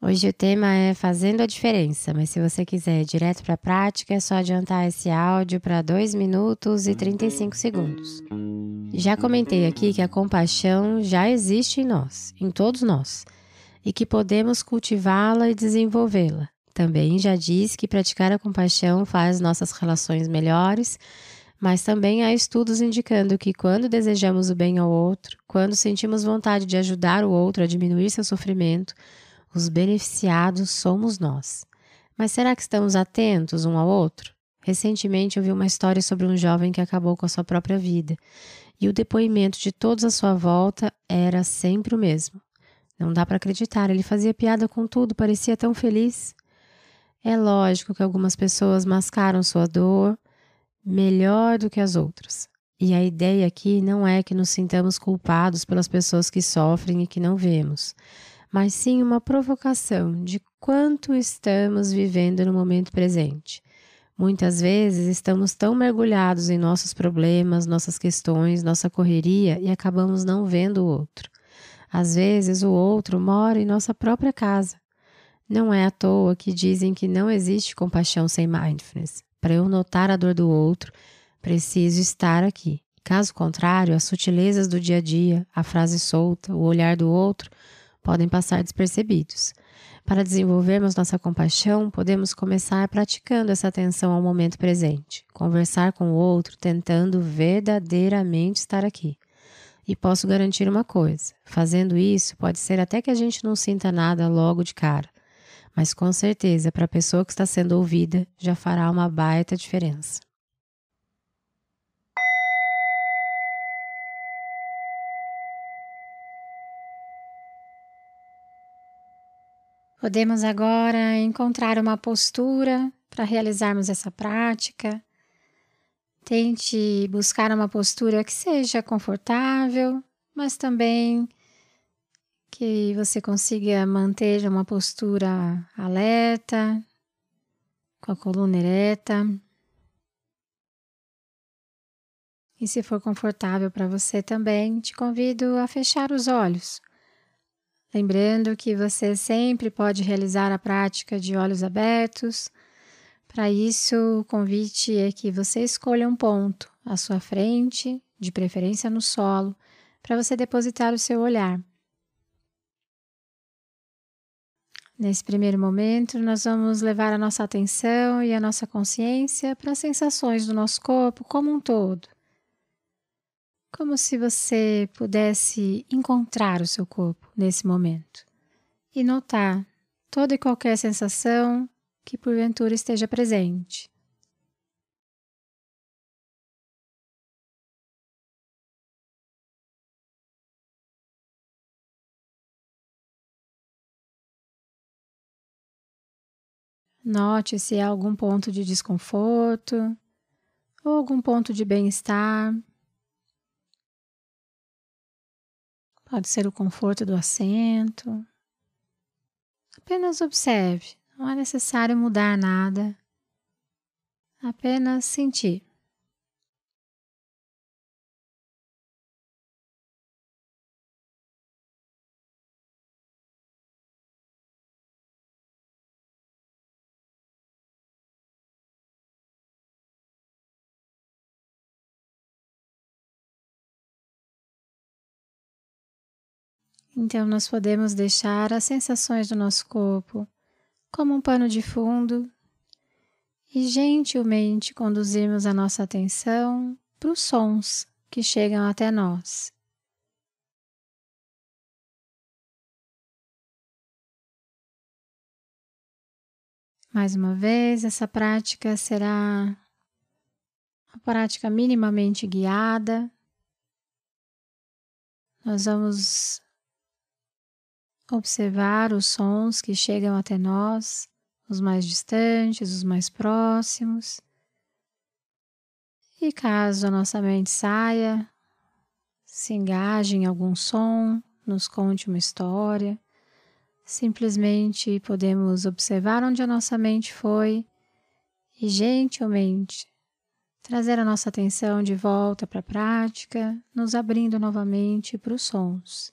Hoje o tema é Fazendo a Diferença, mas se você quiser ir direto para a prática, é só adiantar esse áudio para 2 minutos e 35 segundos. Já comentei aqui que a compaixão já existe em nós, em todos nós, e que podemos cultivá-la e desenvolvê-la. Também já disse que praticar a compaixão faz nossas relações melhores, mas também há estudos indicando que quando desejamos o bem ao outro, quando sentimos vontade de ajudar o outro a diminuir seu sofrimento, os beneficiados somos nós. Mas será que estamos atentos um ao outro? Recentemente eu vi uma história sobre um jovem que acabou com a sua própria vida, e o depoimento de todos à sua volta era sempre o mesmo. Não dá para acreditar, ele fazia piada com tudo, parecia tão feliz. É lógico que algumas pessoas mascaram sua dor melhor do que as outras. E a ideia aqui não é que nos sintamos culpados pelas pessoas que sofrem e que não vemos mas sim uma provocação de quanto estamos vivendo no momento presente. Muitas vezes estamos tão mergulhados em nossos problemas, nossas questões, nossa correria e acabamos não vendo o outro. Às vezes o outro mora em nossa própria casa. Não é à toa que dizem que não existe compaixão sem mindfulness. Para eu notar a dor do outro, preciso estar aqui. Caso contrário, as sutilezas do dia a dia, a frase solta, o olhar do outro podem passar despercebidos. Para desenvolvermos nossa compaixão, podemos começar praticando essa atenção ao momento presente, conversar com o outro, tentando verdadeiramente estar aqui. E posso garantir uma coisa: fazendo isso, pode ser até que a gente não sinta nada logo de cara, mas com certeza, para a pessoa que está sendo ouvida, já fará uma baita diferença. Podemos agora encontrar uma postura para realizarmos essa prática. Tente buscar uma postura que seja confortável, mas também que você consiga manter uma postura alerta, com a coluna ereta. E se for confortável para você também, te convido a fechar os olhos Lembrando que você sempre pode realizar a prática de olhos abertos. Para isso, o convite é que você escolha um ponto à sua frente, de preferência no solo, para você depositar o seu olhar. Nesse primeiro momento, nós vamos levar a nossa atenção e a nossa consciência para as sensações do nosso corpo como um todo como se você pudesse encontrar o seu corpo nesse momento e notar toda e qualquer sensação que porventura esteja presente. Note se há algum ponto de desconforto ou algum ponto de bem-estar. Pode ser o conforto do assento. Apenas observe, não é necessário mudar nada, apenas sentir. Então, nós podemos deixar as sensações do nosso corpo como um pano de fundo e gentilmente conduzirmos a nossa atenção para os sons que chegam até nós. Mais uma vez, essa prática será uma prática minimamente guiada. Nós vamos observar os sons que chegam até nós, os mais distantes, os mais próximos. E caso a nossa mente saia, se engaje em algum som, nos conte uma história, simplesmente podemos observar onde a nossa mente foi e gentilmente trazer a nossa atenção de volta para a prática, nos abrindo novamente para os sons.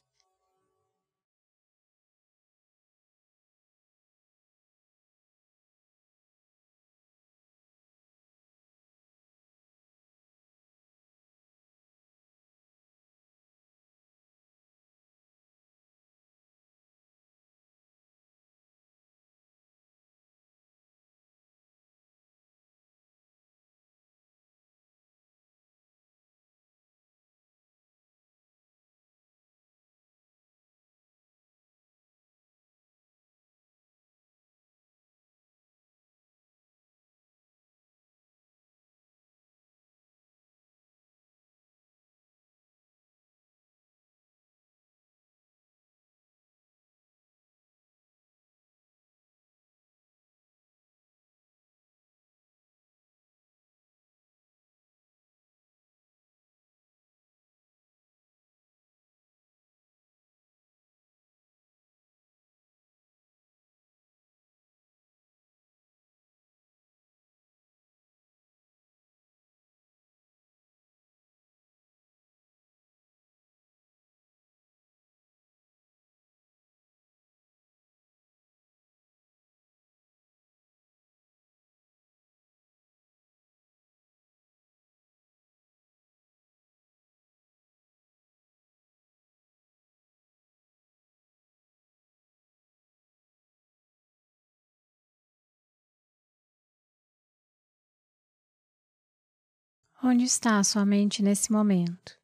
Onde está a sua mente nesse momento?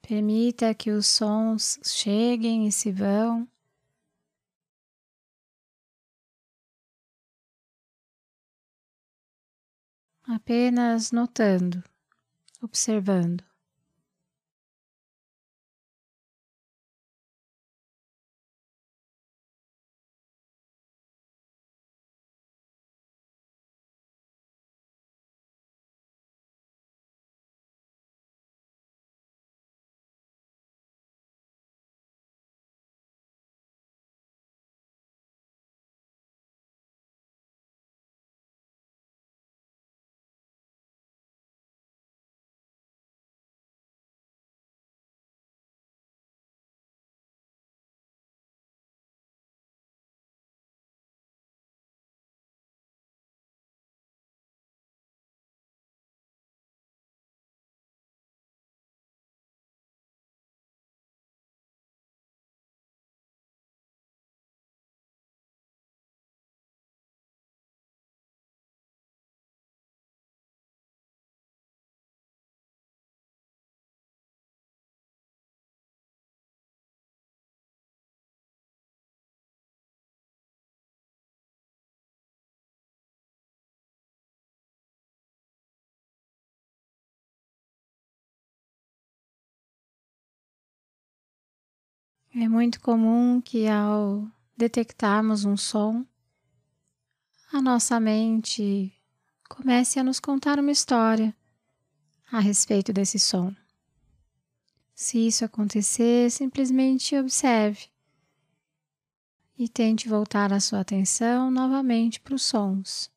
Permita que os sons cheguem e se vão. Apenas notando, observando. É muito comum que ao detectarmos um som, a nossa mente comece a nos contar uma história a respeito desse som. Se isso acontecer, simplesmente observe e tente voltar a sua atenção novamente para os sons.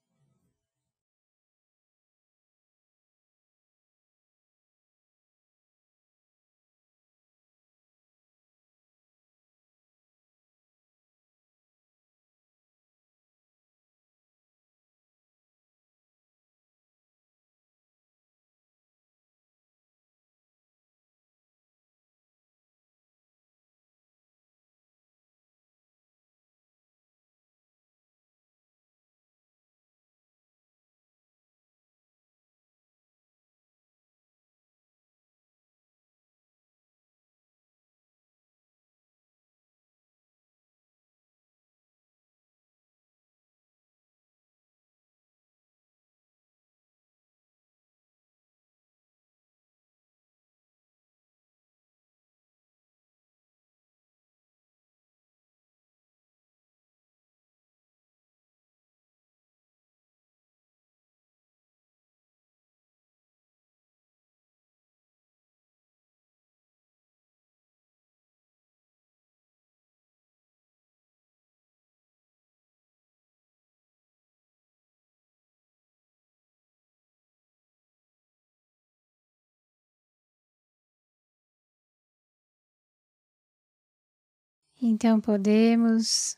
Então podemos,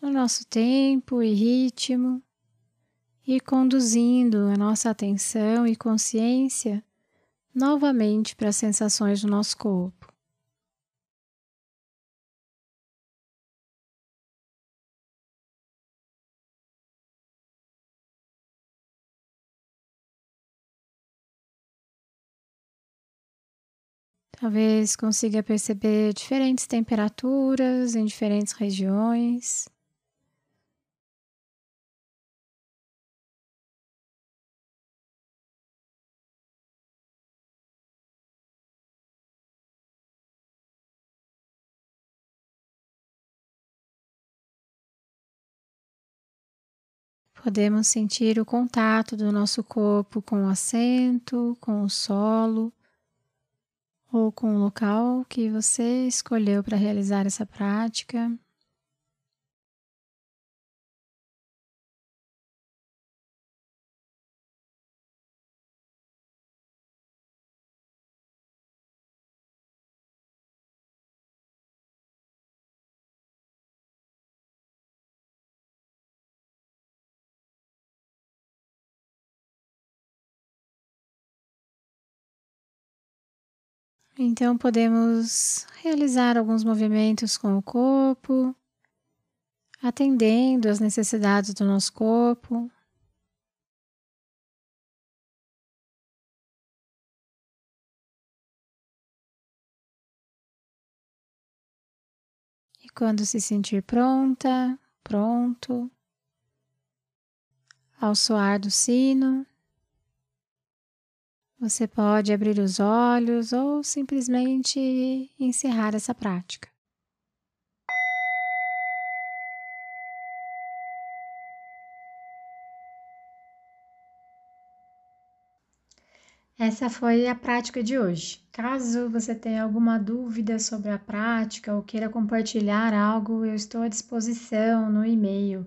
no nosso tempo e ritmo, ir conduzindo a nossa atenção e consciência novamente para as sensações do nosso corpo. Talvez consiga perceber diferentes temperaturas em diferentes regiões. Podemos sentir o contato do nosso corpo com o assento, com o solo ou com o local que você escolheu para realizar essa prática. Então podemos realizar alguns movimentos com o corpo, atendendo às necessidades do nosso corpo. E quando se sentir pronta, pronto, ao soar do sino, você pode abrir os olhos ou simplesmente encerrar essa prática. Essa foi a prática de hoje. Caso você tenha alguma dúvida sobre a prática ou queira compartilhar algo, eu estou à disposição no e-mail